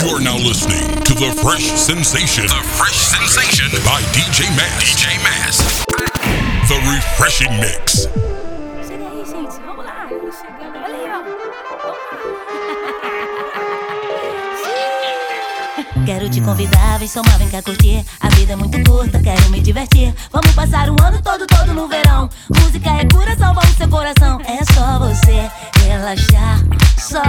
You're now listening to the Fresh Sensation. The Fresh Sensation by DJ Mass. DJ Mass. The Refreshing Mix. Chega aí, gente. Vamos lá. Chegando. Olha aí, ó. Quero te convidar, vem somar, vem cá curtir. A vida é muito curta, quero me divertir. Vamos passar o ano todo, todo no verão. Música é cura, salva o seu coração. É só você relaxar, só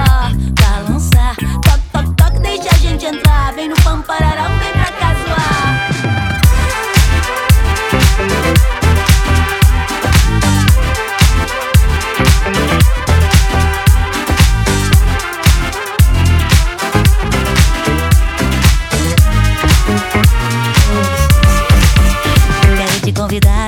balançar. Toque, toque, deixa a gente entrar. Vem no pampararão, vem pra cá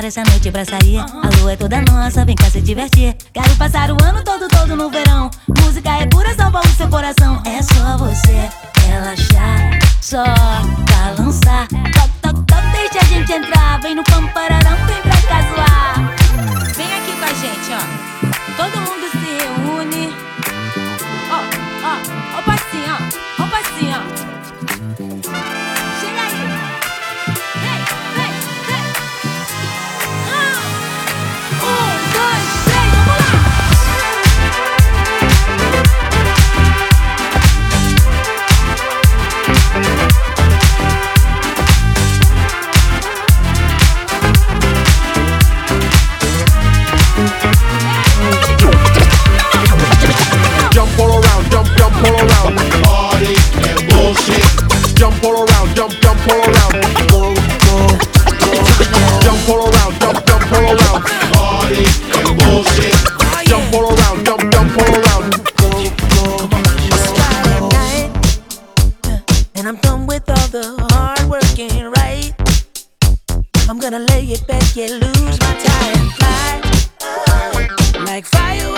essa noite pra sair. A lua é toda nossa, vem cá se divertir. Quero passar o ano todo, todo no verão. Música é pura, salva o seu coração. É só você relaxar, só balançar. Toque, toque, toque, deixa a gente entrar. Vem no pampararão, vem pra cá zoar. Vem aqui com a gente, ó. Jump all around, jump, jump all around. Party and bullshit. Jump all around, jump, jump all around. Go, go, go. Jump all around, jump, jump all around. Party and bullshit. Jump all around, jump, jump all around. Friday night, and I'm done with all the hard working, right? I'm gonna lay it back, yeah, lose my tie and fly. Like fireworks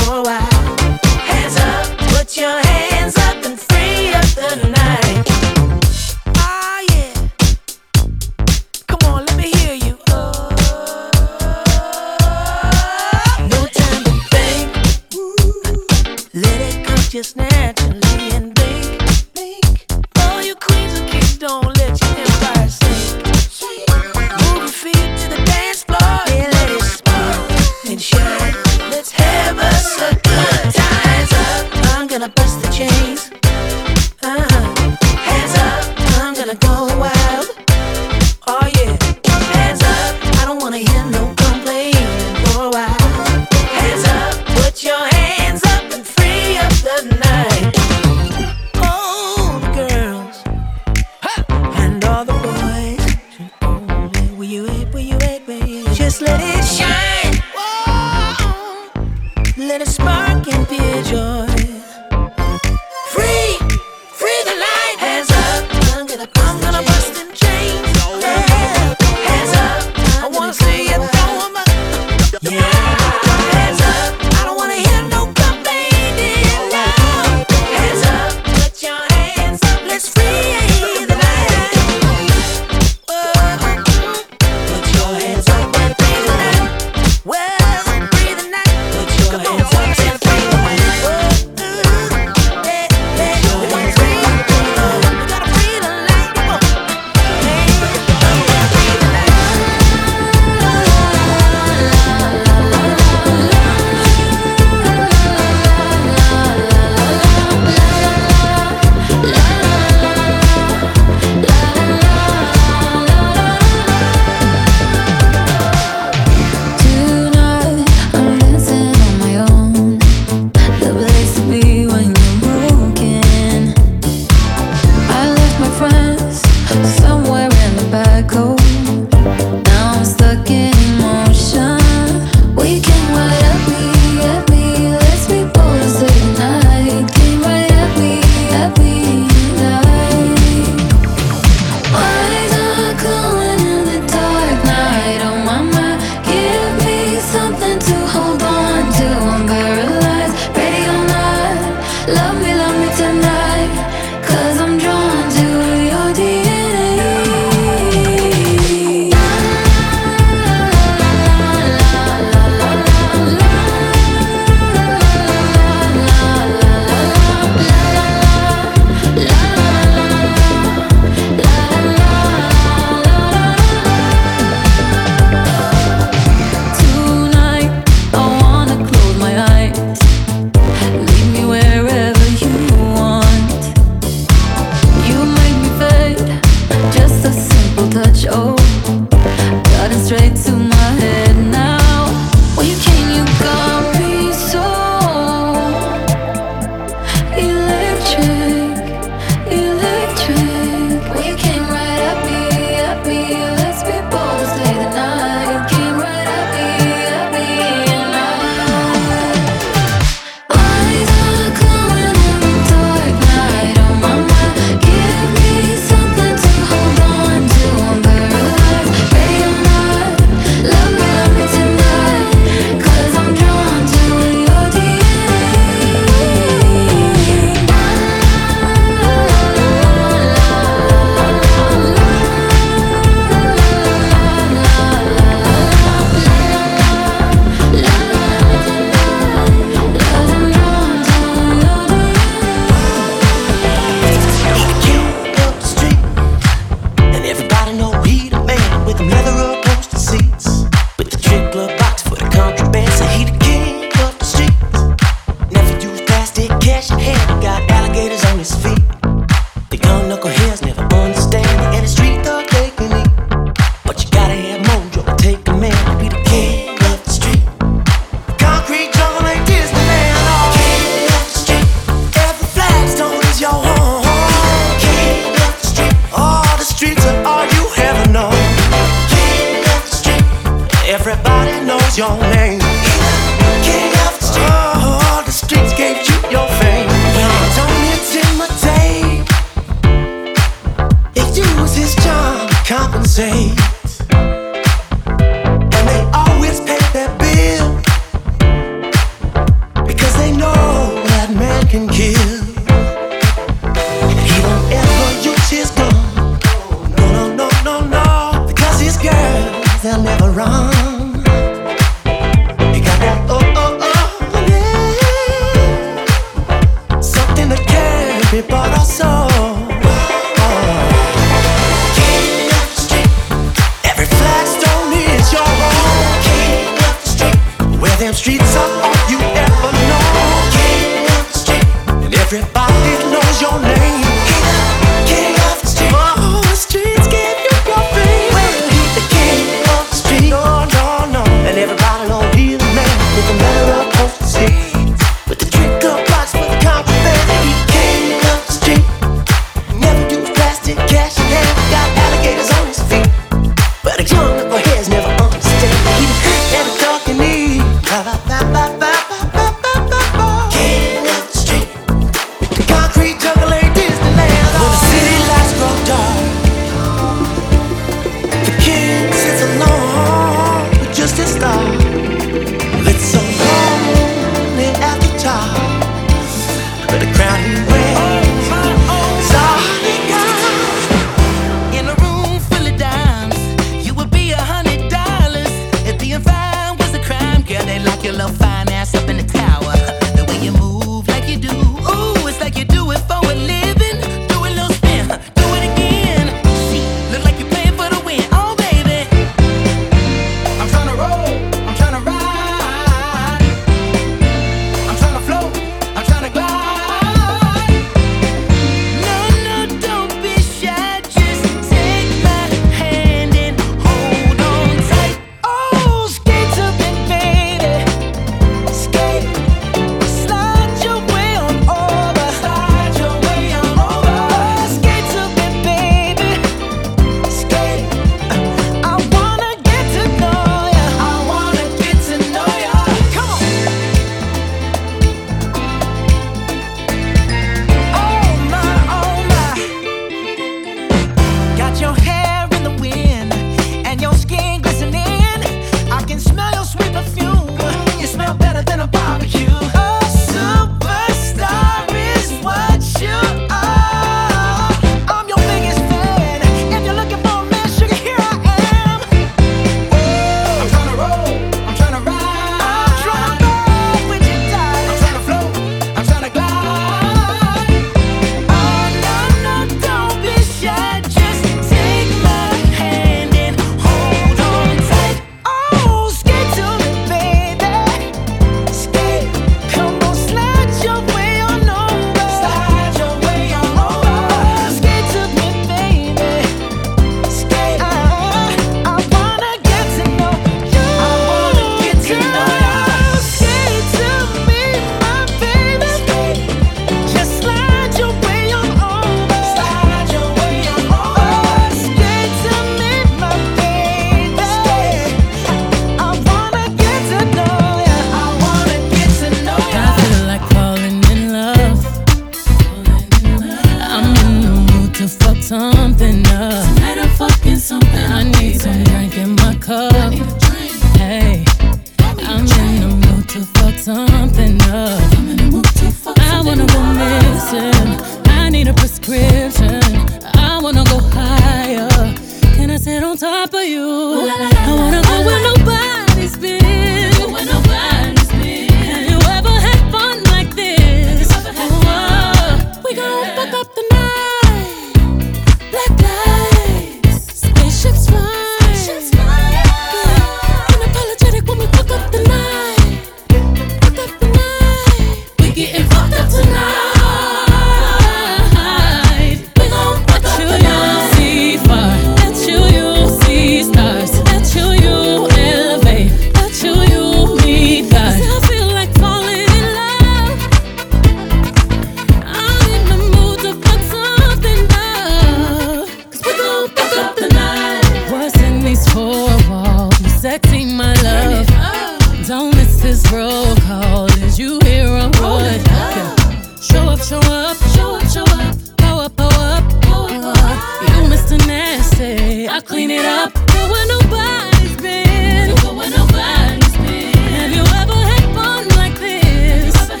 I clean it up. Go where nobody's been. Go where nobody's been. Have you ever had fun like this? Fun?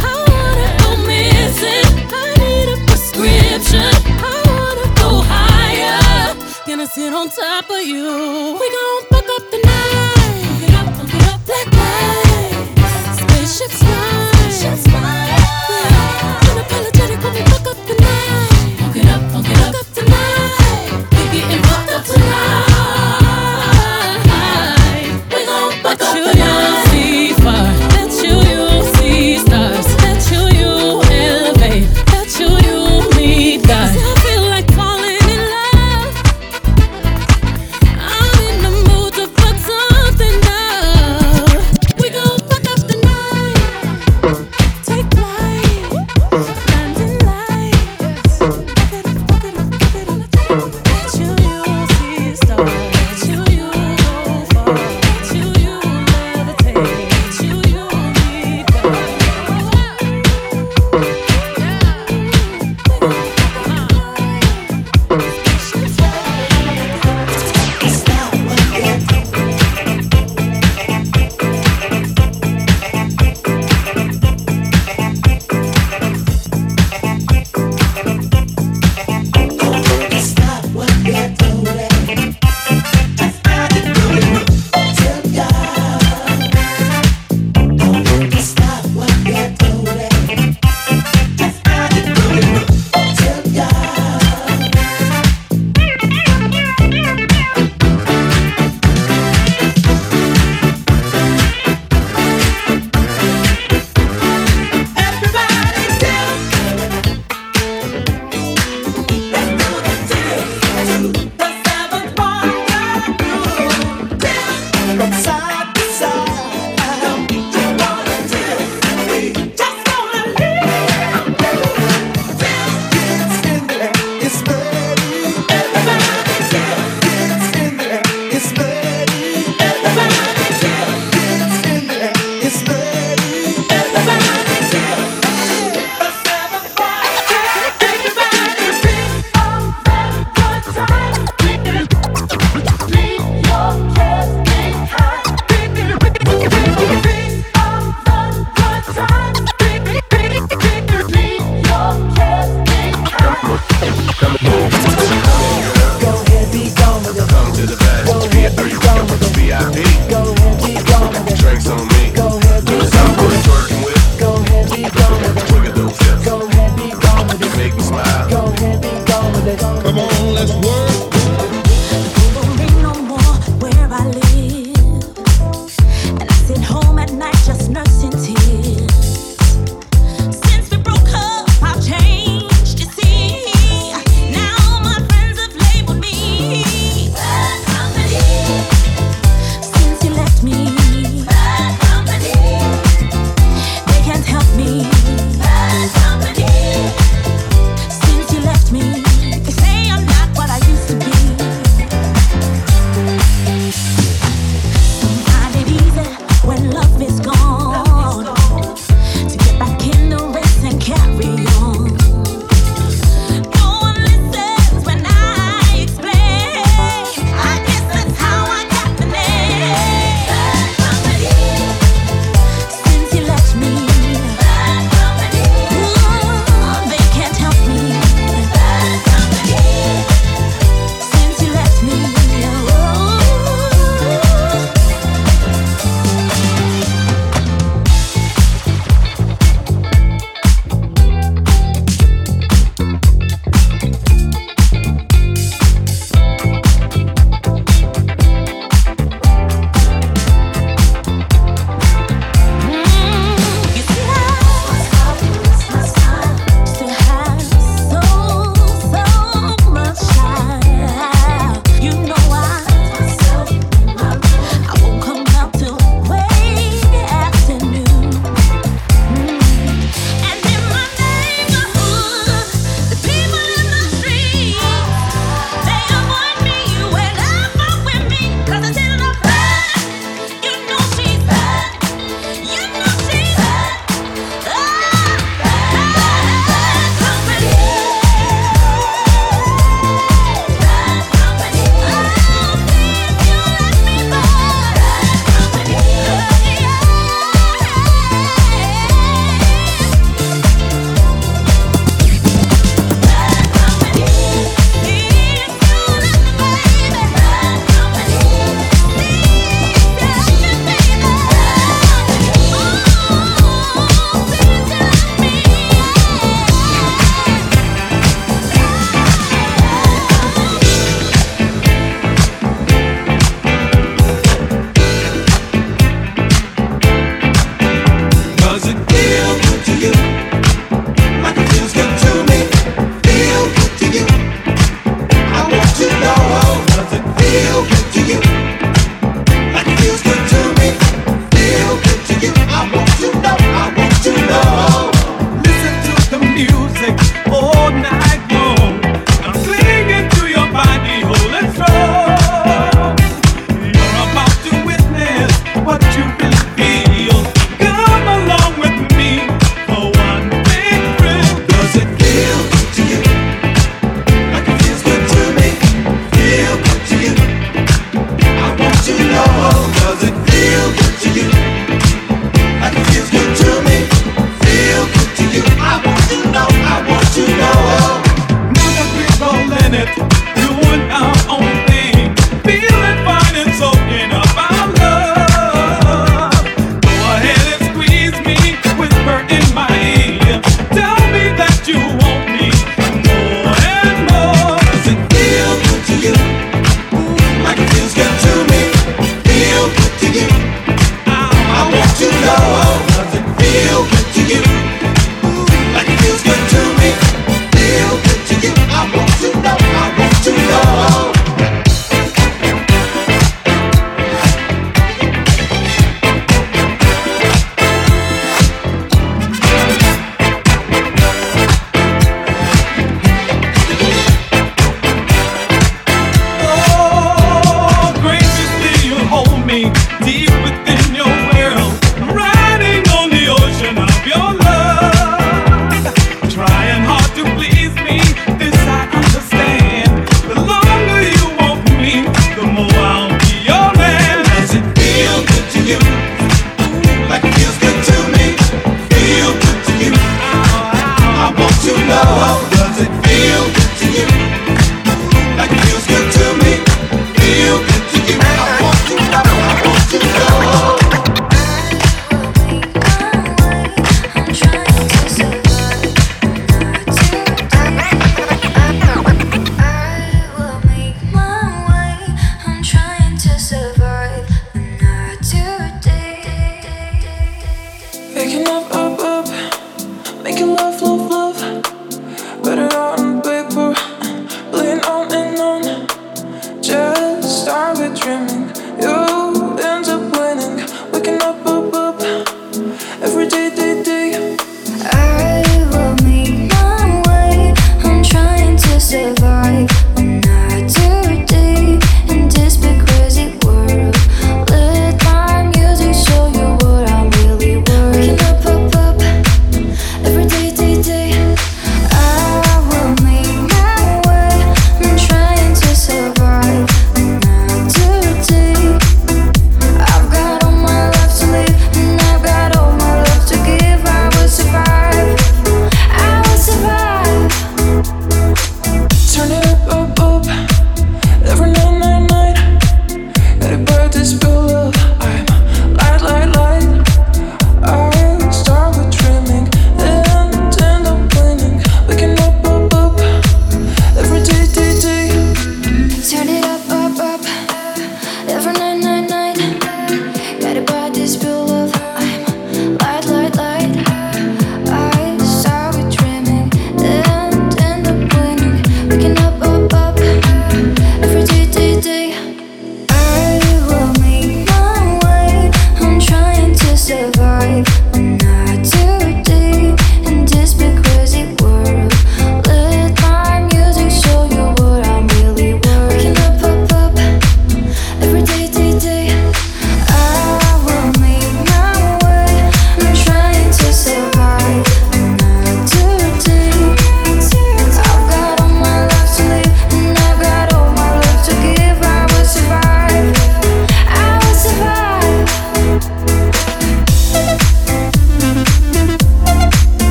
I wanna go missing. I need a prescription. I wanna go higher. Gonna sit on top of you. We gon'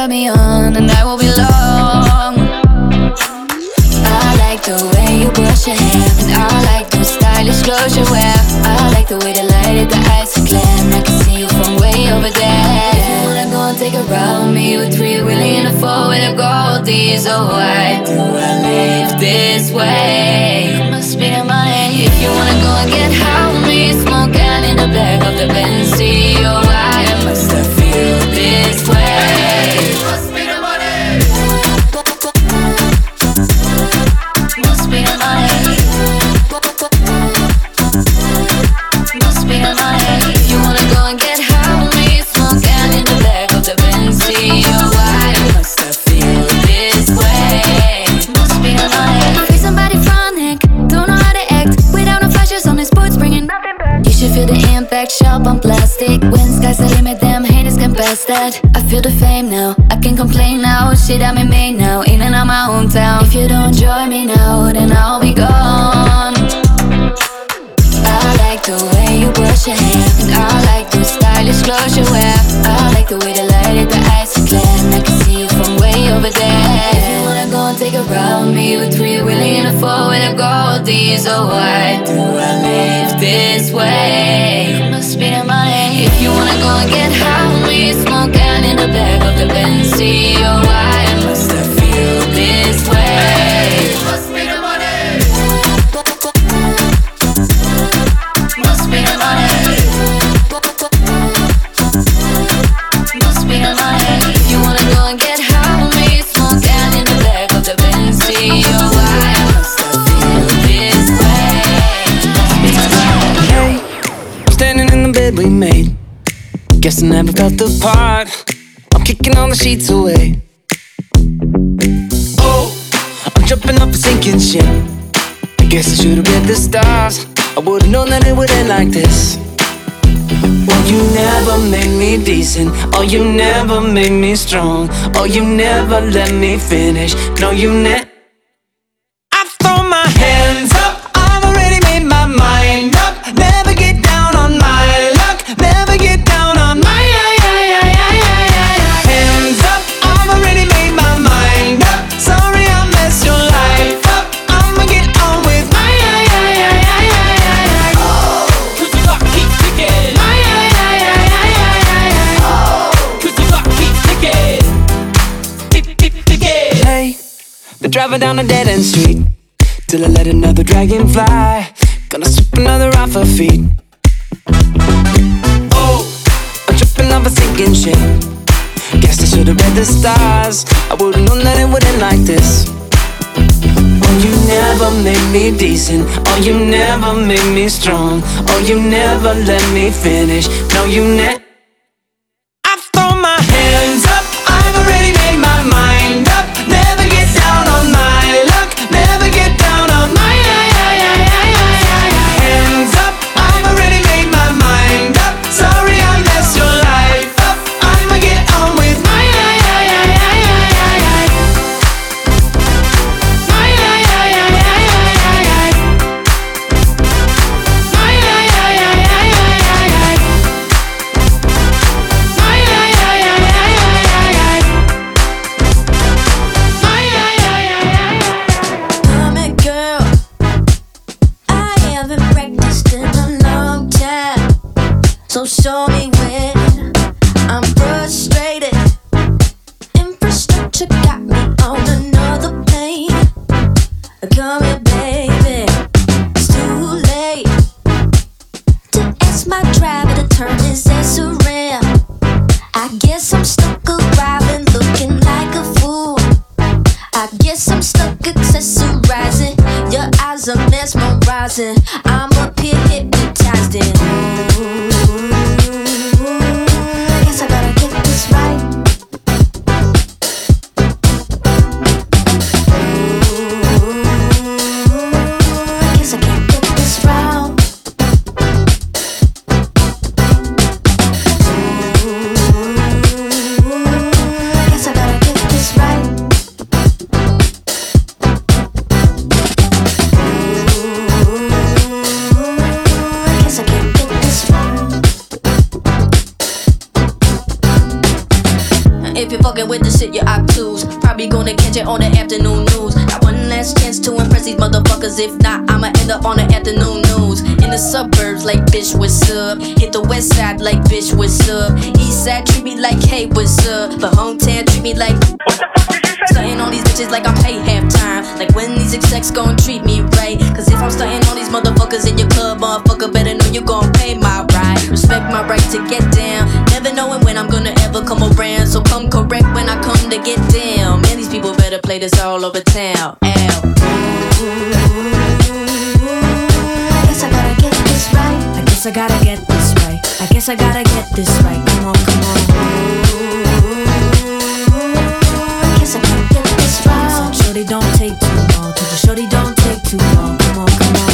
trigger me on, the night will be long. I like the way you brush your hair, and I like those stylish clothes you wear. I like the way the light at the eyes are clear, and I can see you from way over there. If you wanna go and take a with me, with three wheelie and a four with a goldie, so oh, why do I live this way? You must be the money. If you wanna go and get high with me, smoke out in the back of the Benz, oh why must I feel this way? That. I feel the fame now, I can complain now. Shit, I'm in Maine now, in and out my hometown. If you don't join me now, then I'll be gone. I like the way you brush your hair, and I like those stylish clothes you wear. I like the way the light at the eyes are clear, I can see you from way over there. If you wanna go and take a ride with me, with three wheelie and a four with a goldie, so why do I live this never felt the part. I'm kicking all the sheets away. Oh, I'm jumping off a sinking ship. I guess I should've read the stars. I would've known that it would end like this. Well, you never made me decent. Oh, you never made me strong. Oh, you never let me finish. No, you never. Down a dead end street till I let another dragon fly. Gonna sweep another off her feet. Oh, I'm tripping off a sinking ship. Guess I should've read the stars. I would've known that it would end like this. Oh, you never made me decent. Oh, you never made me strong. Oh, you never let me finish. No, you never. Get down. Man, these people better play this all over town. Ow. I guess I gotta get this right. I guess I gotta get this right. I guess I gotta get this right. Come on, come on. I guess I gotta get this right. Shorty, don't take too long. Told you, shorty, don't take too long. Come on, come on.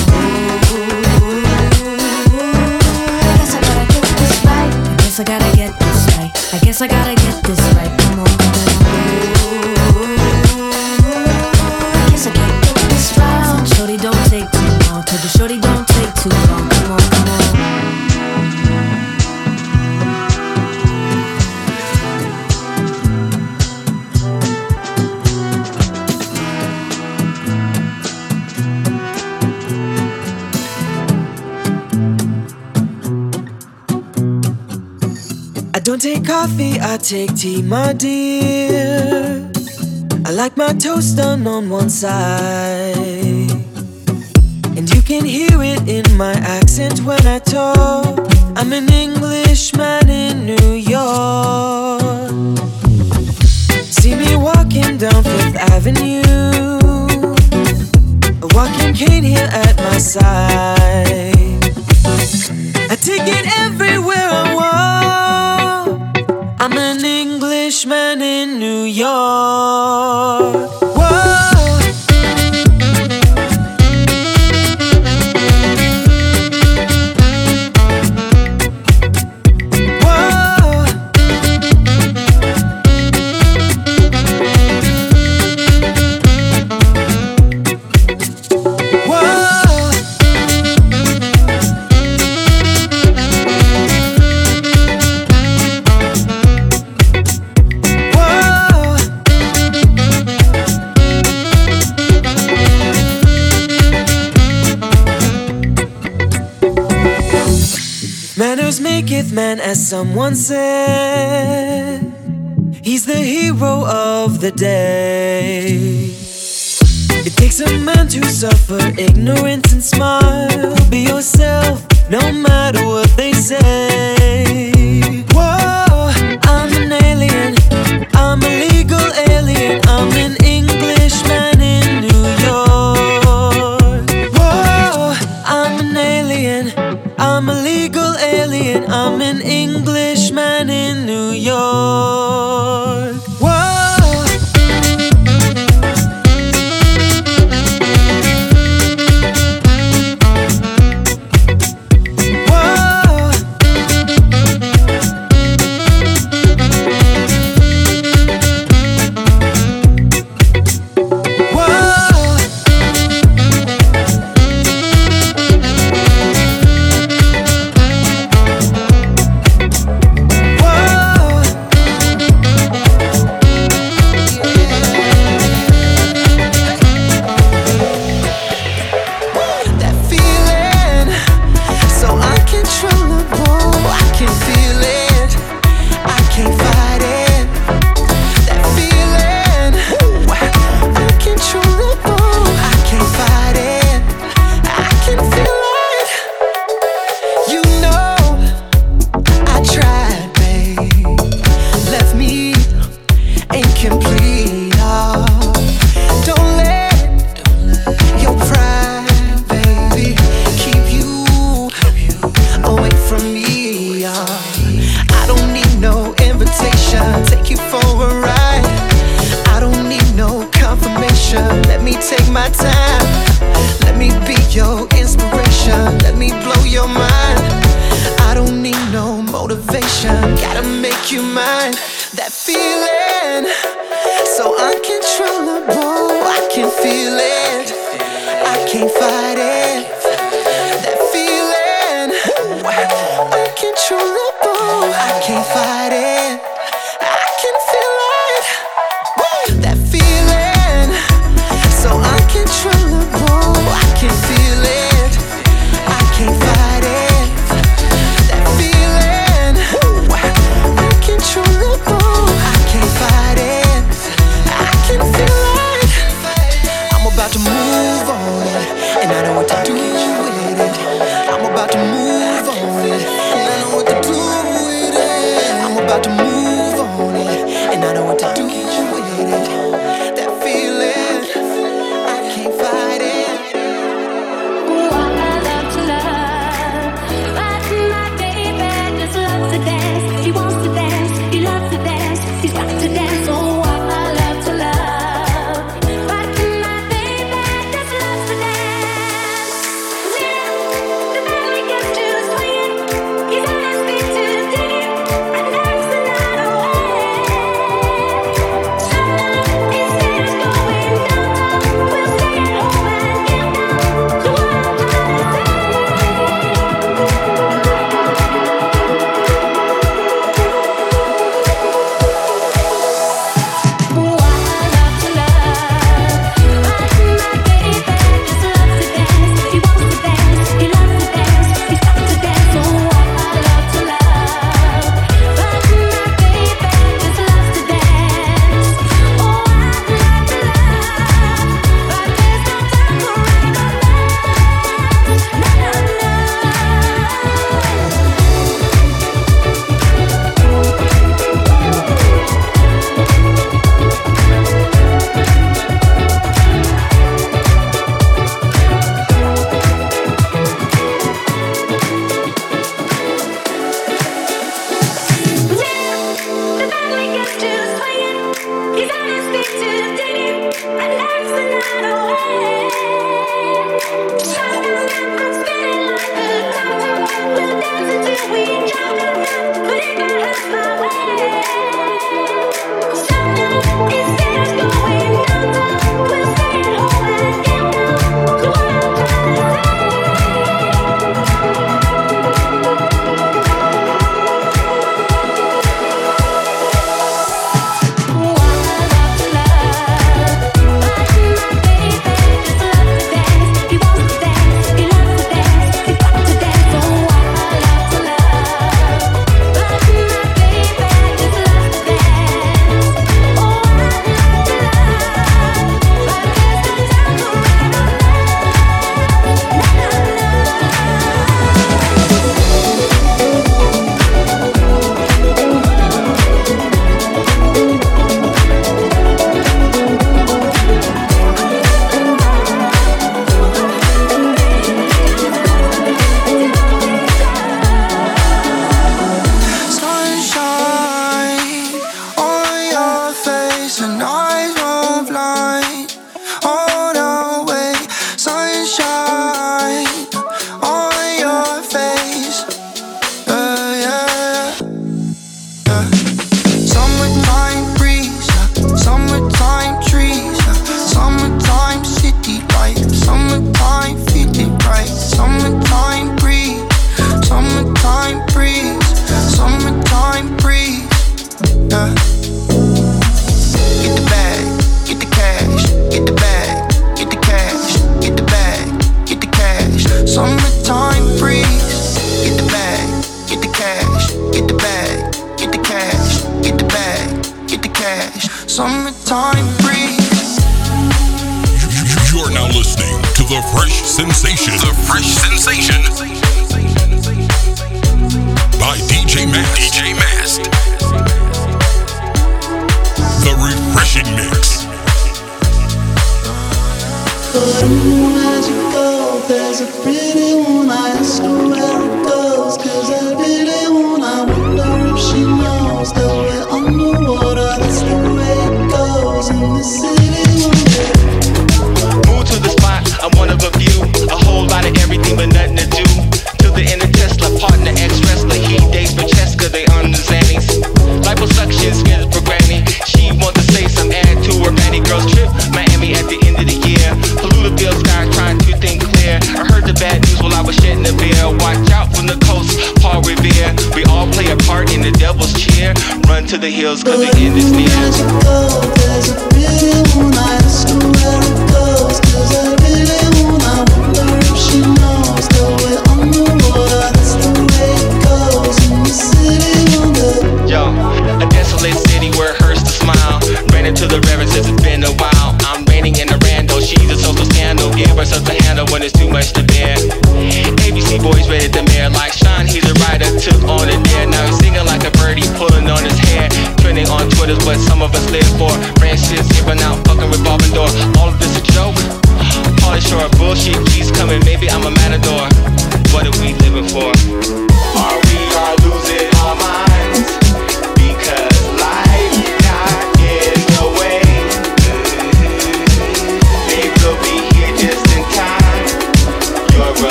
I guess I gotta get this right. I guess I gotta get this right. I guess I gotta coffee, I take tea, my dear. I like my toast done on one side. And you can hear it in my accent when I talk. I'm an Englishman in New York. See me walking down Fifth Avenue. A walking cane here at my side. Maketh man, as someone said. He's the hero of the day. It takes a man to suffer ignorance and smile. Be yourself, no matter what they say. Whoa, I'm an alien. I'm a legal alien. I'm an fight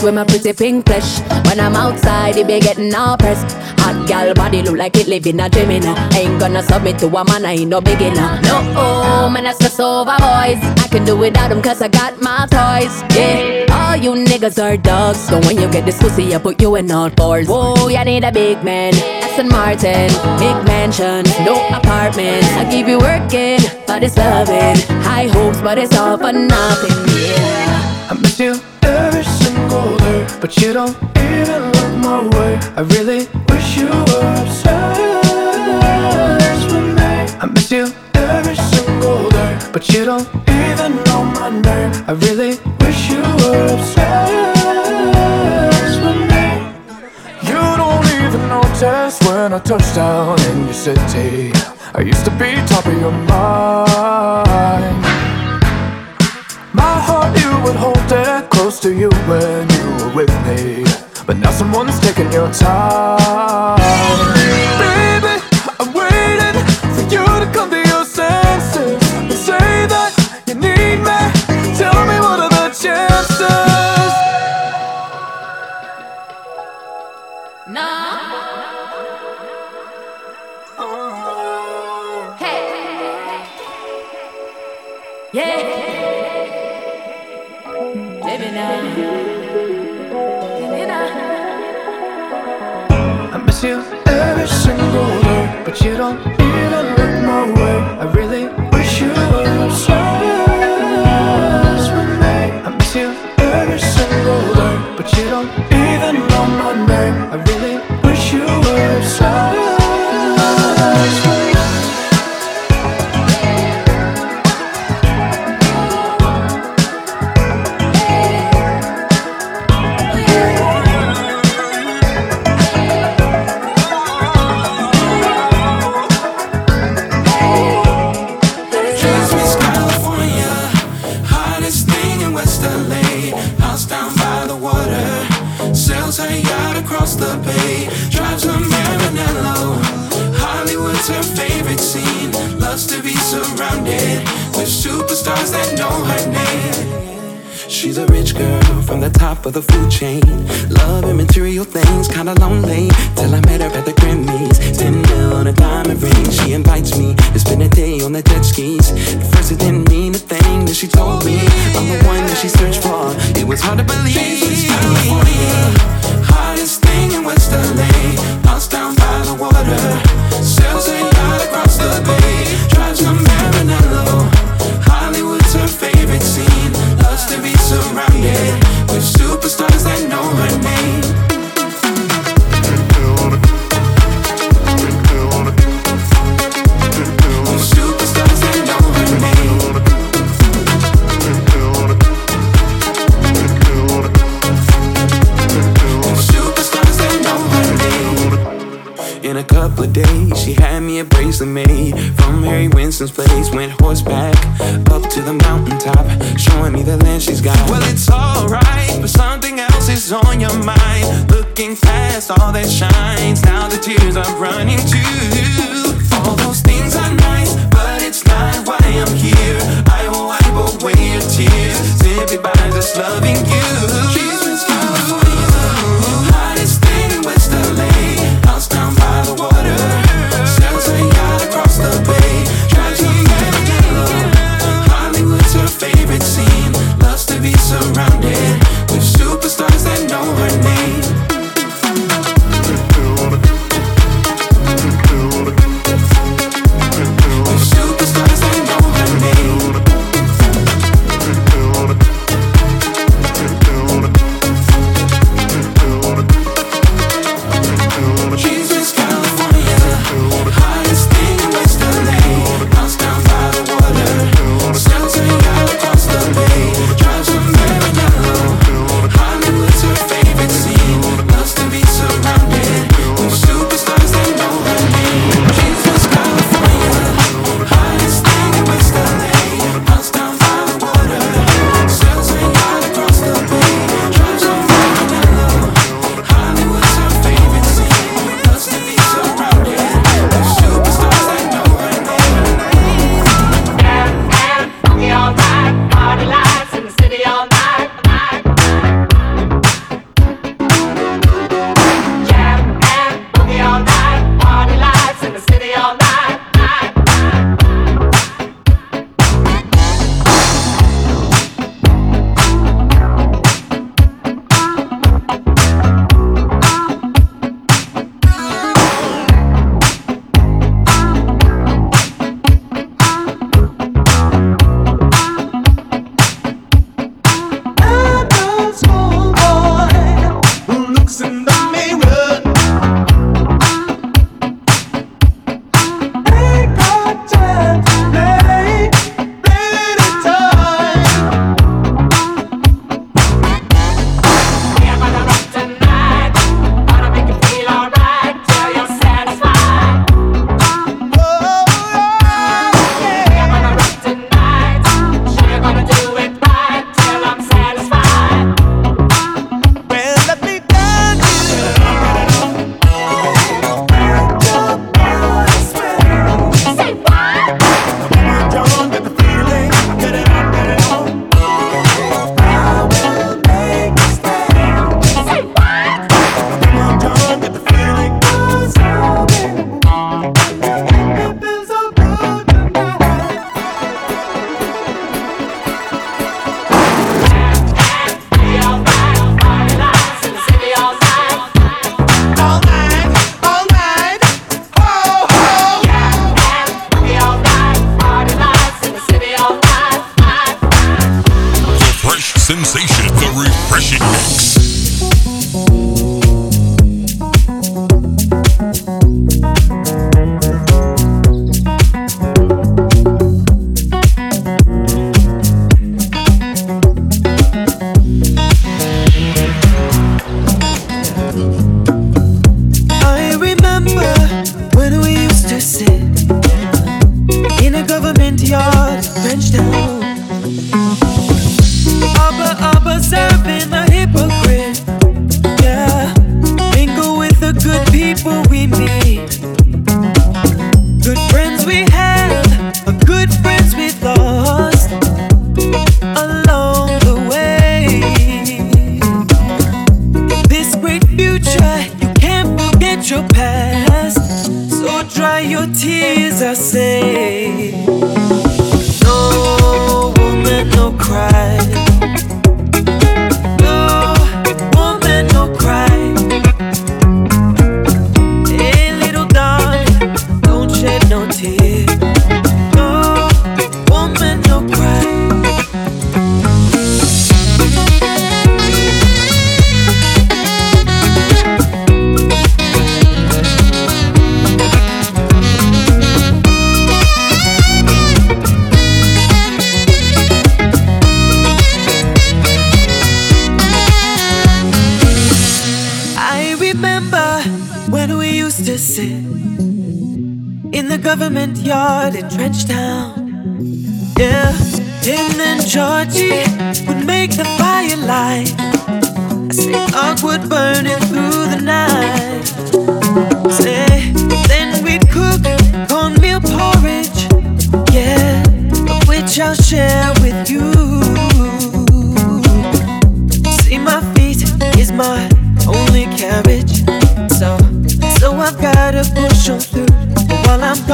Obsessed with my pretty pink flesh. When I'm outside, it be getting all pressed. Hot gal body look like it live in a dream inna. Ain't gonna submit to a man, I ain't no beginner. No, oh, man, I stress over boys. I can do without them cause I got my toys. Yeah, all you niggas are dogs. So when you get this pussy, I put you in all fours. Whoa, you need a big man. Aston Martin, big mansion, no apartment. I keep you working, but it's loving. High hopes, but it's all for nothing. Yeah. I miss you every single day, but you don't even look my way. I really wish you were obsessed with me. I miss you every single day, but you don't even know my name. I really wish you were obsessed with me. You don't even notice when I touch down in your city. I used to be top of your mind. My heart, you would hold it close to you when you were with me. But now someone's taking your time. But you don't even look my way. Surrounded with superstars that know her name. She's a rich girl from the top of the food chain. Love and material things, kinda lonely. Till I met her at the Grammys. Ten mil on a diamond ring. She invites me to spend a day on the jet skis. At first, it didn't mean a thing that she told me. I'm the one that she searched for. It was hard to believe.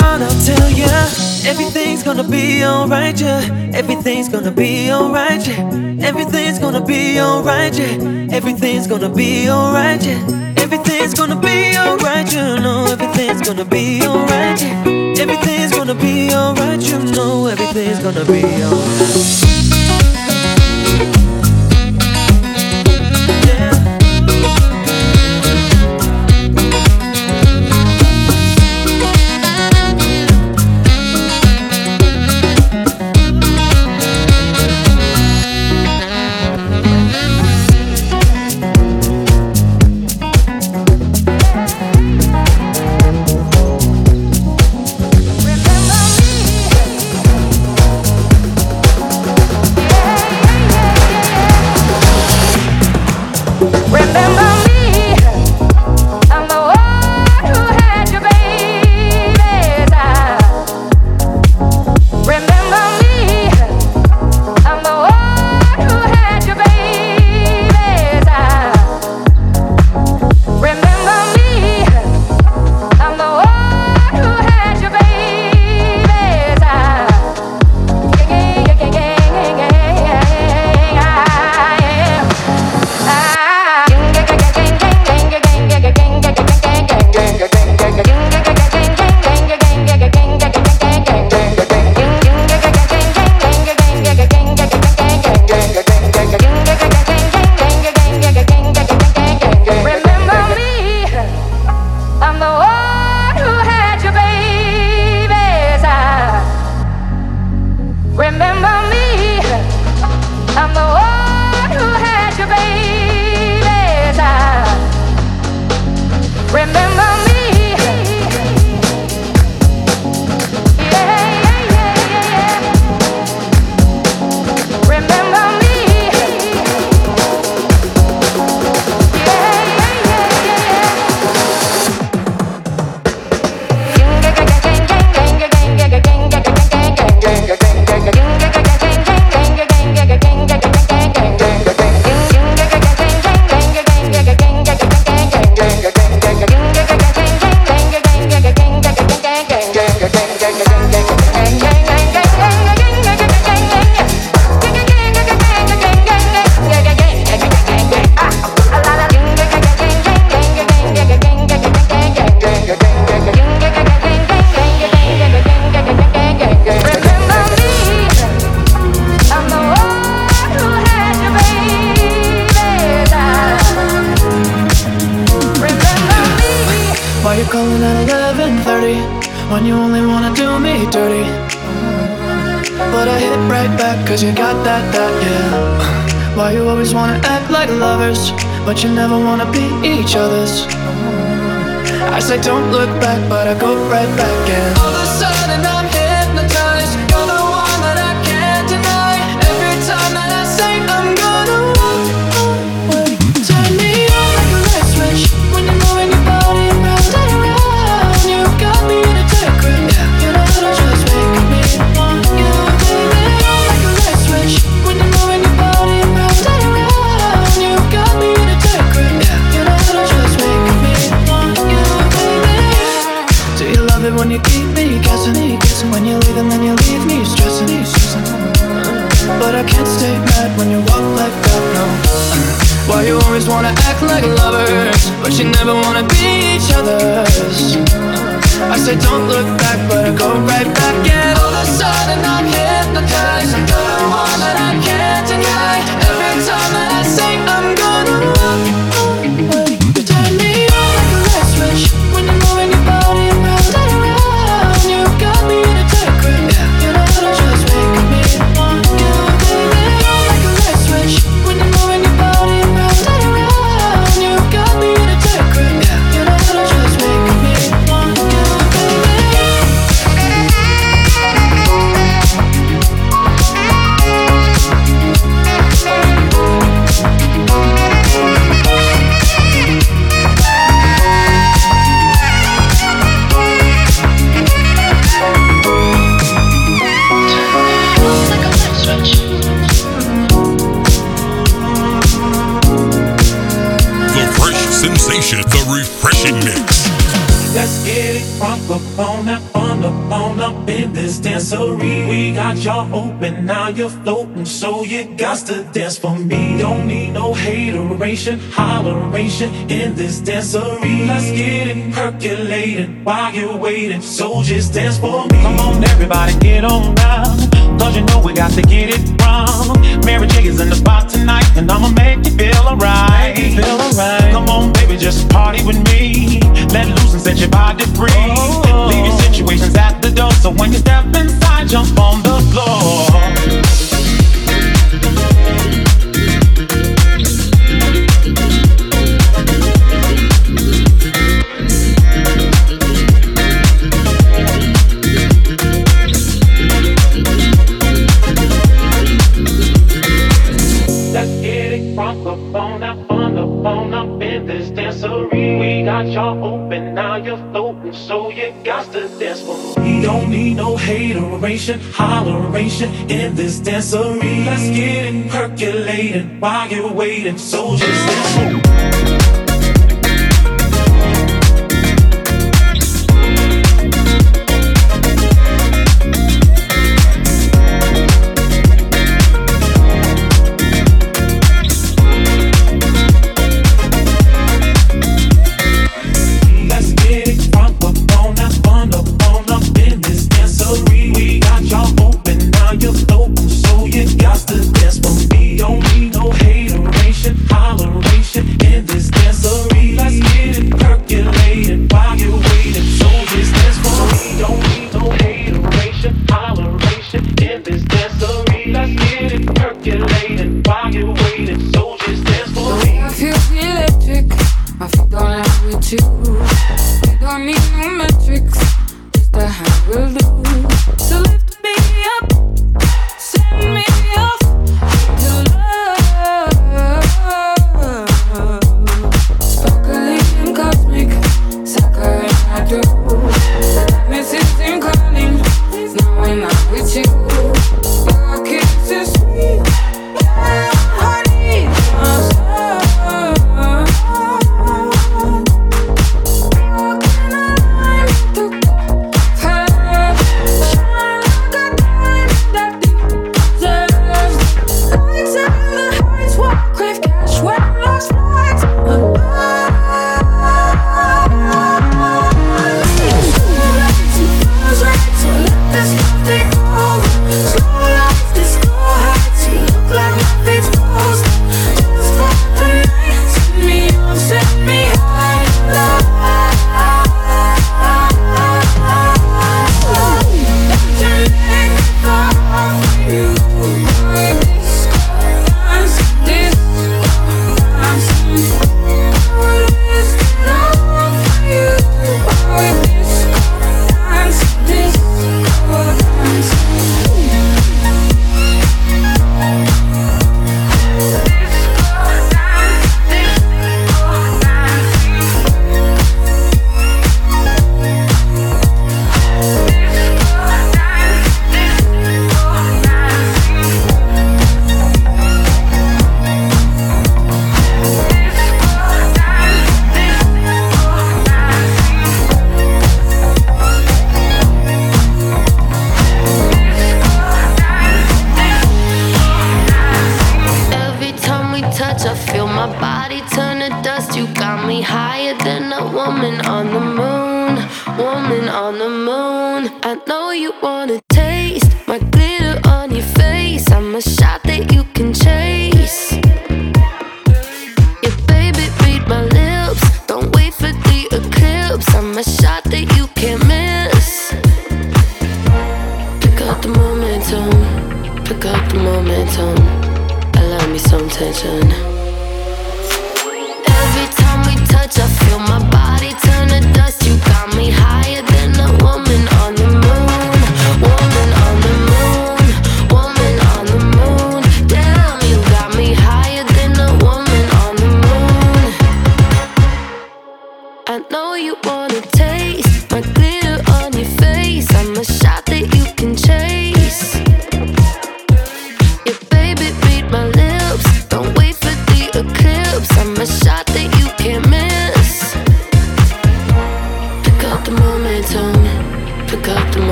heart, I'll tell ya. Everything's gonna be alright, yeah. Everything's gonna be alright, yeah. Everything's gonna be alright, yeah. Everything's gonna be alright, yeah. Everything's gonna be alright, you know. Everything's gonna be alright, yeah. Everything's gonna be alright, you know. Everything's gonna be alright. to dance for me. Don't need no hateration, holleration in this dancery. Let's get it percolating while you're waiting. So just dance for me. Come on, everybody, get on down. Cause you know we got to get it wrong. Mary J is in the spot tonight, and I'ma make you feel alright. Feel alright. Come on, baby, just party with me. Let loose and set your body free. desperate. We don't need no hateration, holleration in this dancery. Let's get it percolating while you're waiting, soldiers. Let's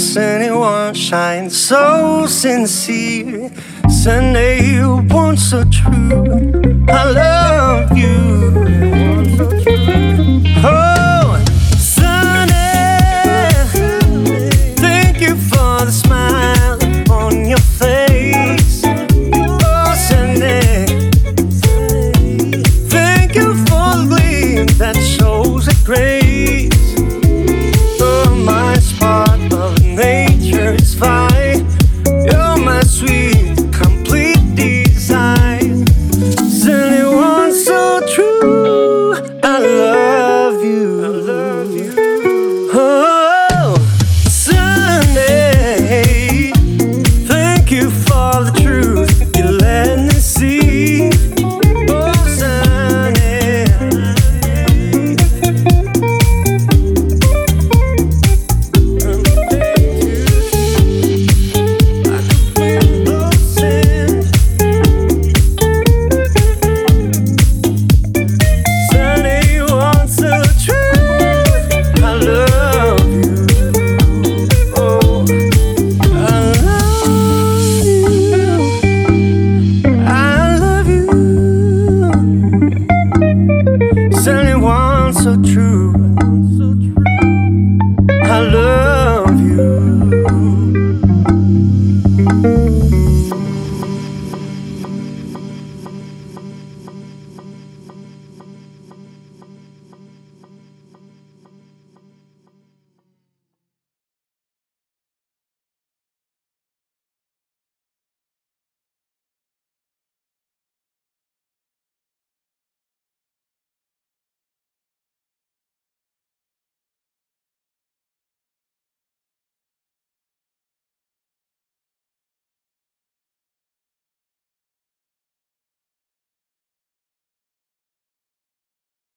I sunny one shine so sincere. Sunday,